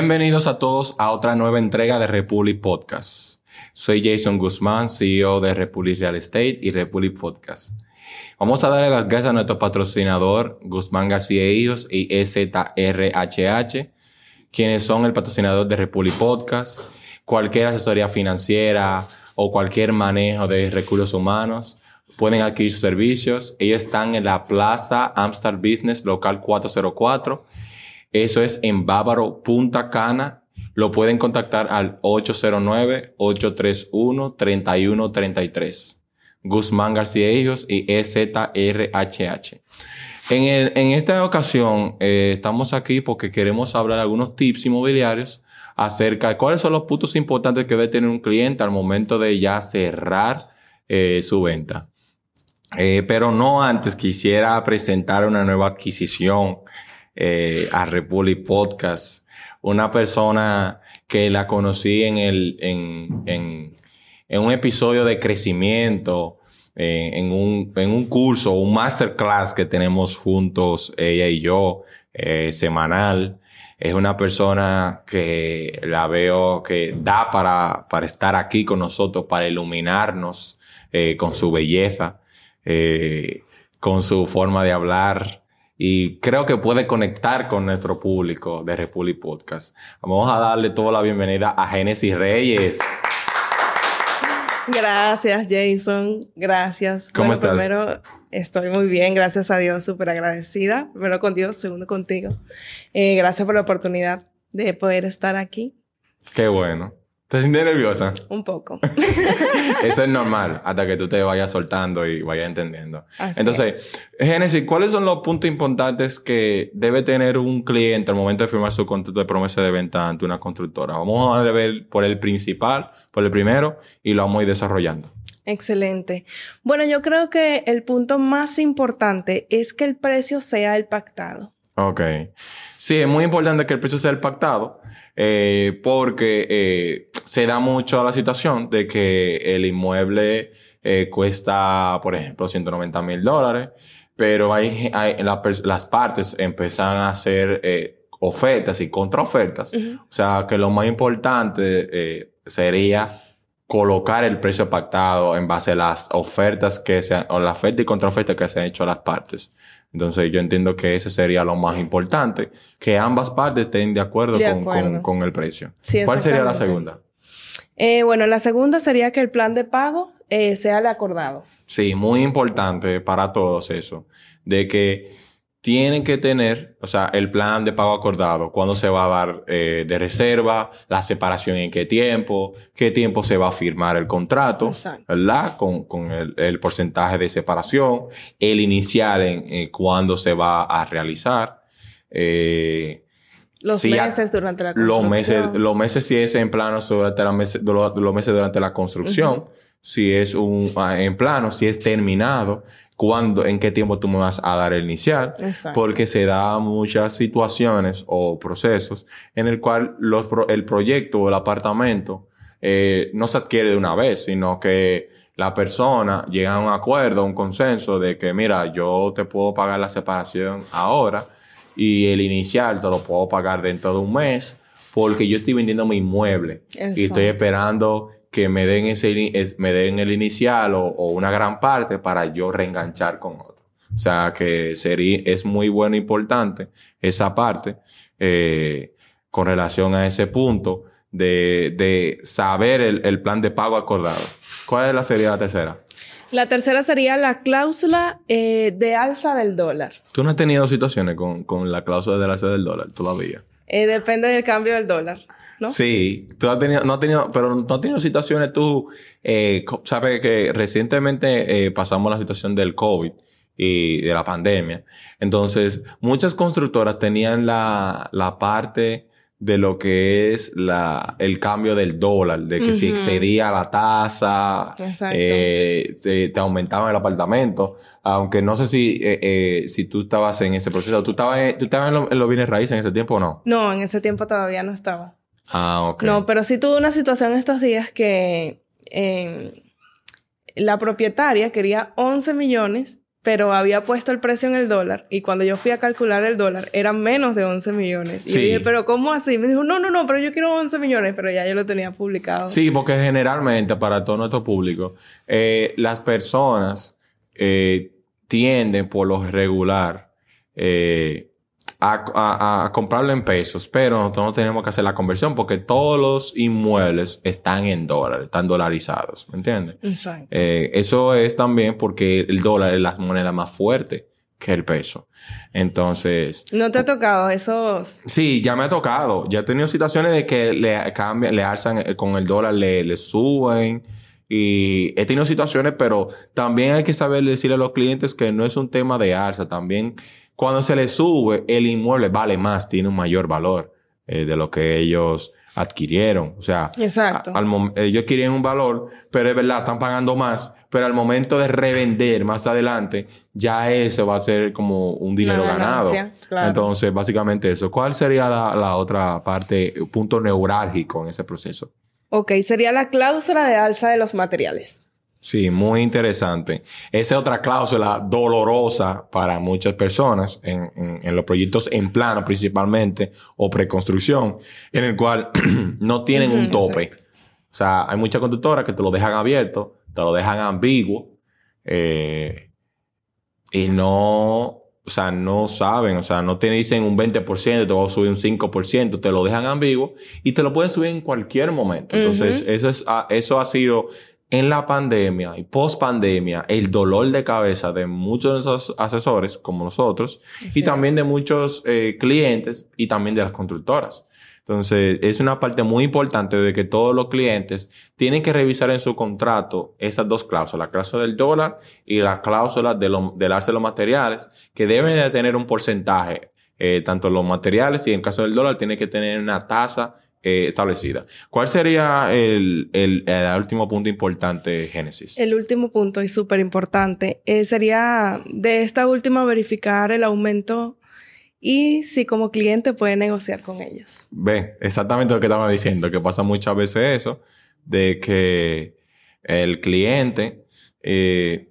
Bienvenidos a todos a otra nueva entrega de Republic Podcast. Soy Jason Guzmán, CEO de Republic Real Estate y Republic Podcast. Vamos a darle las gracias a nuestro patrocinador Guzmán García Hijos y EZRHH, quienes son el patrocinador de Republic Podcast. Cualquier asesoría financiera o cualquier manejo de recursos humanos pueden adquirir sus servicios. Ellos están en la Plaza Amstar Business Local 404 eso es en Bávaro, Punta Cana. Lo pueden contactar al 809-831-3133. Guzmán García Hijos y EZRHH. En, en esta ocasión eh, estamos aquí porque queremos hablar de algunos tips inmobiliarios acerca de cuáles son los puntos importantes que debe tener un cliente al momento de ya cerrar eh, su venta. Eh, pero no antes quisiera presentar una nueva adquisición eh, a Republic Podcast. Una persona que la conocí en, el, en, en, en un episodio de crecimiento, eh, en, un, en un curso, un masterclass que tenemos juntos, ella y yo, eh, semanal. Es una persona que la veo que da para, para estar aquí con nosotros, para iluminarnos eh, con su belleza, eh, con su forma de hablar, y creo que puede conectar con nuestro público de Republic Podcast. Vamos a darle toda la bienvenida a Génesis Reyes. Gracias, Jason. Gracias. ¿Cómo estás? Primero, estoy muy bien, gracias a Dios, súper agradecida. Primero con Dios, segundo contigo. Eh, gracias por la oportunidad de poder estar aquí. Qué bueno. ¿Te sientes nerviosa? Un poco. Eso es normal, hasta que tú te vayas soltando y vayas entendiendo. Así Entonces, Génesis, ¿cuáles son los puntos importantes que debe tener un cliente al momento de firmar su contrato de promesa de venta ante una constructora? Vamos a ver por el principal, por el primero, y lo vamos a ir desarrollando. Excelente. Bueno, yo creo que el punto más importante es que el precio sea el pactado. Ok. Sí, es muy importante que el precio sea el pactado, eh, porque eh, se da mucho la situación de que el inmueble eh, cuesta, por ejemplo, 190 mil dólares, pero hay, hay la pers- las partes empiezan a hacer ofertas y contraofertas. O sea, que lo más importante sería colocar el precio pactado en base a las ofertas que se han, o la oferta y contraoferta que se han hecho a las partes. Entonces yo entiendo que ese sería lo más importante, que ambas partes estén de acuerdo, De con, acuerdo. con- con el precio. Sí, ¿Cuál sería la segunda? Eh, bueno, la segunda sería que el plan de pago eh, sea el acordado. Sí, muy importante para todos eso, de que tienen que tener, o sea, el plan de pago acordado, cuándo se va a dar eh, de reserva, la separación en qué tiempo, qué tiempo se va a firmar el contrato, Exacto. ¿verdad? Con, con el, el porcentaje de separación, el inicial en eh, cuándo se va a realizar. eh, Los meses durante la los construcción. meses, los meses si es en plano durante la los, los meses durante la construcción, si es un ah, en plano, si es terminado, cuándo, en qué tiempo tú me vas a dar el inicial, Exacto. porque se da muchas situaciones o procesos en el cual los, pro- el proyecto o el apartamento eh, no se adquiere de una vez, sino que la persona llega a un acuerdo, a un consenso de que, mira, yo te puedo pagar la separación ahora y el inicial te lo puedo pagar dentro de un mes porque yo estoy vendiendo mi inmueble y estoy esperando que me den ese es- me den el inicial o, o una gran parte para yo reenganchar con otro. O sea que sería, es muy bueno e importante esa parte eh, con relación a ese punto de, de saber el, el plan de pago acordado. ¿Cuál es la sería la tercera? La tercera sería la cláusula eh, de alza del dólar. ¿Tú no has tenido situaciones con, con la cláusula del alza del dólar todavía? Eh, depende del cambio del dólar, ¿no? Sí, tú has tenido, no has tenido, pero no has tenido situaciones tú, eh, sabes que recientemente eh, pasamos la situación del COVID y de la pandemia. Entonces, muchas constructoras tenían la, la parte de lo que es la, el cambio del dólar, de que si excedía la tasa, eh, te, te aumentaban el apartamento. Aunque no sé si, eh, eh, si tú estabas en ese proceso. ¿Tú estabas, tú estabas en, lo- en los bienes raíces en ese tiempo o no? No, en ese tiempo todavía no estaba. Ah, ok. No, pero sí tuve una situación estos días que eh, la propietaria quería 11 millones pero había puesto el precio en el dólar y cuando yo fui a calcular el dólar eran menos de 11 millones. Y Sí. yo dije, pero ¿cómo así? Me dijo, no, no, no, pero yo quiero 11 millones, pero ya yo lo tenía publicado. Sí, porque generalmente para todo nuestro público, eh, las personas eh, tienden por lo regular eh, a, a- a comprarlo en pesos, pero nosotros no tenemos que hacer la conversión porque todos los inmuebles están en dólares, están dolarizados, ¿me entiendes? Exacto. Eh, eso es también porque el dólar es la moneda más fuerte que el peso. Entonces, ¿No te ha tocado esos? Sí, ya me ha tocado. Ya he tenido situaciones de que le cambian, le alzan eh, con el dólar, le, le suben. Y he tenido situaciones, pero también hay que saber decirle a los clientes que no es un tema de alza. También cuando se le sube, el inmueble vale más, tiene un mayor valor eh, de lo que ellos adquirieron. O sea, Exacto. al ellos quieren un valor, pero es verdad, están pagando más. Pero al momento de revender más adelante, ya eso va a ser como un dinero ganado. claro. Entonces, básicamente eso. ¿Cuál sería la, la otra parte, punto neurálgico en ese proceso? Ok, sería la cláusula de alza de los materiales. Sí, muy interesante. Esa es otra cláusula dolorosa para muchas personas en, en- en los proyectos en plano principalmente o preconstrucción, en el cual no tienen un tope. exacto. O sea, hay muchas constructoras que te lo dejan abierto, te lo dejan ambiguo eh, y no, o sea, no saben, o sea, no te dicen un 20%, te voy a subir un 5%, te lo dejan ambiguo y te lo pueden subir en cualquier momento. Entonces, eso, es, ah, eso ha sido en la pandemia y post pandemia el dolor de cabeza de muchos de esos asesores como nosotros Así y también es. de muchos eh, clientes y también de las constructoras. Entonces, es una parte muy importante de que todos los clientes tienen que revisar en su contrato esas dos cláusulas, la cláusula del dólar y la cláusula de lo- del de los materiales, que deben de tener un porcentaje, eh, tanto los materiales y en el caso del dólar tiene que tener una tasa eh, establecida. ¿Cuál sería el, el- el último punto importante, Génesis? El último punto y súper importante eh, sería de esta última verificar el aumento y si como cliente puede negociar con ellos. Ve, exactamente lo que estaba diciendo, que pasa muchas veces eso, de que el cliente eh,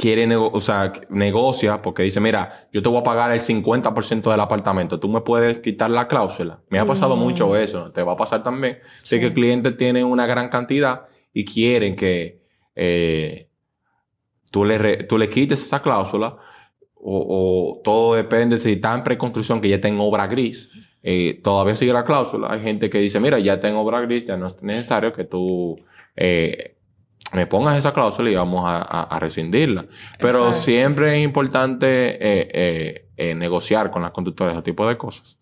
quiere, nego- o sea, negocia porque dice, mira, yo te voy a pagar el 50% del apartamento, tú me puedes quitar la cláusula. Me ha pasado Mm. mucho eso, te va a pasar también, Sí. de que el cliente tiene una gran cantidad y quieren que eh, tú, le re- tú le quites esa cláusula o, o todo depende si está en preconstrucción que ya está en obra gris. eh, todavía sigue la cláusula. Hay gente que dice, mira, ya está en obra gris, ya no es necesario que tú eh, me pongas esa cláusula y vamos a, a- a rescindirla. Pero Exacto. siempre es importante eh, eh, eh, negociar con las conductoras ese tipo de cosas.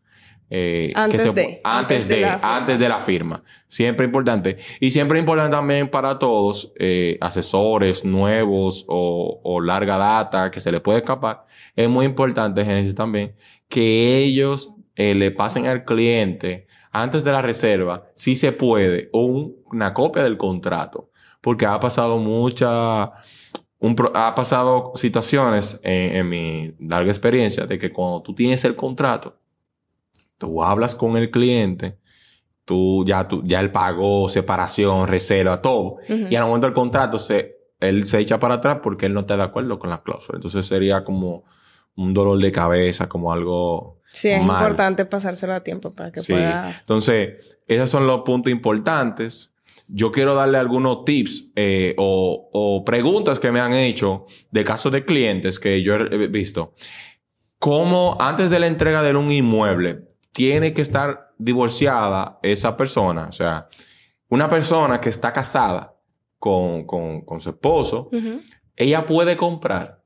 Eh, Antes se- de- antes antes de de, la firma. antes de la firma. Siempre importante. Y siempre importante también para todos, eh, asesores nuevos o, o larga data que se le puede escapar. Es muy importante, Génesis, también, que ellos eh, le pasen al cliente antes de la reserva, si se puede, un- una copia del contrato. Porque ha pasado mucha, un pro- ha pasado situaciones en, en mi larga experiencia de que cuando tú tienes el contrato, tú hablas con el cliente, tú ya, tú, ya él pagó separación, reserva, todo. Ujú. Y al momento del contrato, se, él se echa para atrás porque él no está de acuerdo con la cláusula. Entonces sería como un dolor de cabeza, como algo Sí, es mal. importante pasárselo a tiempo para que Sí. pueda... Entonces, esos son los puntos importantes. Yo quiero darle algunos tips eh, o, o preguntas que me han hecho de casos de clientes que yo he visto. ¿Cómo antes de la entrega de un inmueble tiene que estar divorciada esa persona? O sea, una persona que está casada con, con, con su esposo, ella puede comprar.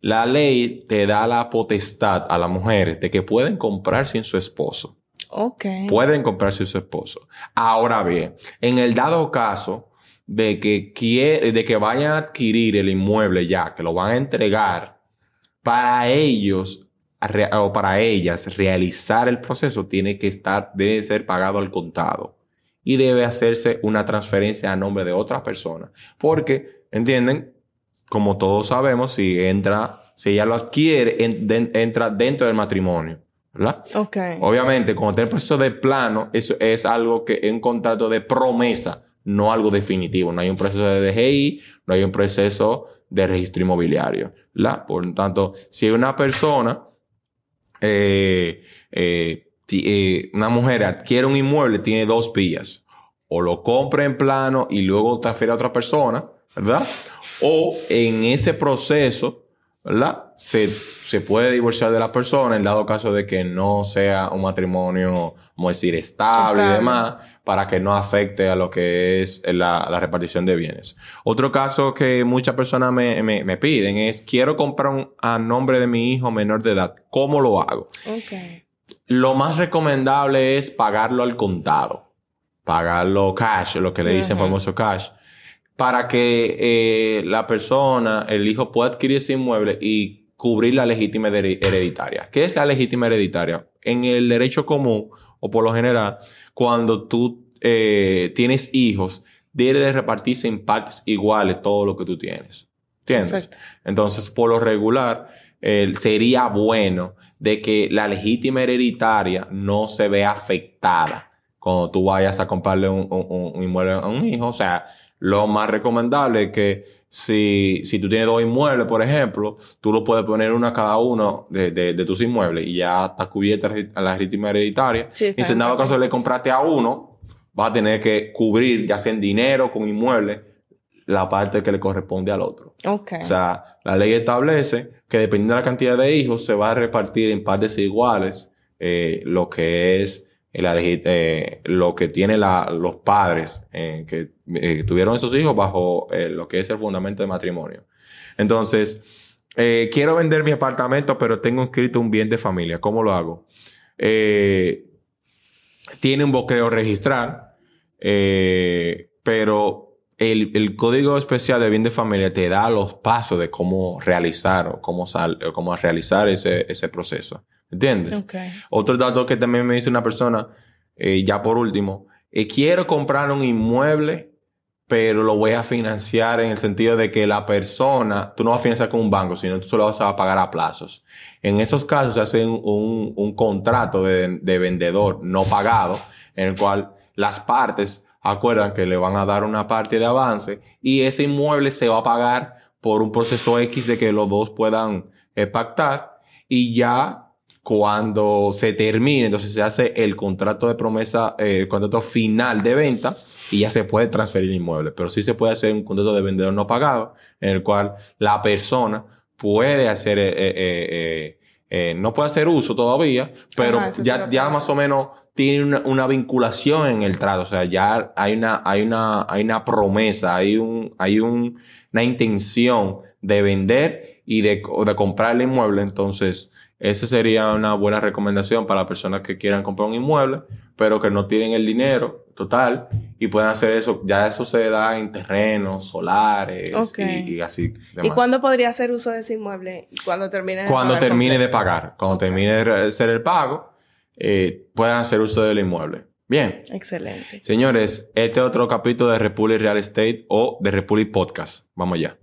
La ley te da la potestad a las mujeres de que pueden comprar sin su esposo. Ok. Pueden comprar sin su esposo. Ahora bien, en el dado caso de que, quiere, de que vayan a adquirir el inmueble ya, que lo van a entregar, para ellos o para ellas realizar el proceso tiene que estar, debe ser pagado al contado y debe hacerse una transferencia a nombre de otra persona. Porque, ¿entienden? Como todos sabemos, si entra, si ella lo adquiere, entra dentro del matrimonio, ¿verdad? Obviamente, cuando está el proceso de plano, eso es algo que es un contrato de promesa, no algo definitivo. No hay un proceso de DGI, no hay un proceso de registro inmobiliario. ¿la? Por lo tanto, si una persona, eh, eh, eh, una mujer adquiere un inmueble, tiene dos vías. O lo compra en plano y luego transfiere a otra persona, ¿verdad? O en ese proceso, ¿verdad? Se, se, puede divorciar de la persona en dado caso de que no sea un matrimonio, a decir, estable, y demás, para que no afecte a lo que es la, la repartición de bienes. Otro caso que muchas personas me, me, me, piden es, quiero comprar un, a nombre de mi hijo menor de edad, ¿cómo lo hago? Ok. Lo más recomendable es pagarlo al contado, pagarlo cash, lo que le dicen uh -huh. famoso cash para que eh, la persona, el hijo, pueda adquirir ese inmueble y cubrir la legítima hereditaria. ¿Qué es la legítima hereditaria? En el derecho común, o por lo general, cuando tú eh, tienes hijos, debe de repartirse en partes iguales todo lo que tú tienes. ¿Entiendes? Exacto. Entonces, por lo regular, eh, sería bueno de que la legítima hereditaria no se vea afectada cuando tú vayas a comprarle un, un, un inmueble a un hijo. O sea, lo más recomendable es que si, si tú tienes dos inmuebles, por ejemplo, tú lo puedes poner uno a cada uno de, de, de tus inmuebles y ya está cubierta la legítima hereditaria. Sí, y si en dado caso le compraste a uno, vas a tener que cubrir, ya sea en dinero, con inmuebles, la parte que le corresponde al otro. Okay. O sea, la ley establece que dependiendo de la cantidad de hijos, se va a repartir en partes iguales eh, lo que es la, eh, lo que tienen los padres eh, que eh, tuvieron esos hijos bajo eh, lo que es el fundamento de matrimonio. Entonces, eh, quiero vender mi apartamento, pero tengo inscrito un bien de familia. ¿Cómo lo hago? tiene un boqueo registral, pero el, el, código especial de bien de familia te da los pasos de cómo realizar o cómo, sal, o cómo realizar ese, ese proceso. ¿Entiendes? Okay. Otro dato que también me dice una persona, eh, ya por último, eh, quiero comprar un inmueble, pero lo voy a financiar en el sentido de que la persona, tú no vas a financiar con un banco, sino tú solo vas a pagar a plazos. En esos casos se hace un, un, un contrato de, de vendedor no pagado, en el cual las partes acuerdan que le van a dar una parte de avance y ese inmueble se va a pagar por un proceso X de que los dos puedan eh, pactar y ya cuando se termine, entonces se hace el contrato de promesa, eh, el contrato final de venta y ya se puede transferir el inmueble. Pero sí se puede hacer un contrato de vendedor no pagado en el cual la persona puede hacer, eh, eh, eh no puede hacer uso todavía, pero Ajá, ya, ya más o menos tiene una, una, vinculación en el trato. O sea, ya hay una, hay una, hay una promesa, hay un, hay un, una intención de vender y de, de comprar el inmueble. Entonces, esa sería una buena recomendación para personas que quieran comprar un inmueble, pero que no tienen el dinero total y puedan hacer eso. Ya eso se da en terrenos, solares okay. y, y, así. Demás. ¿Y cuándo podría hacer uso de ese inmueble? Cuando termine de Cuando pagar termine completo. de pagar. Cuando okay. termine de hacer el pago, eh, puedan hacer uso del inmueble. Bien. Excelente. Señores, este es otro capítulo de Republic Real Estate o de Republic Podcast. Vamos allá.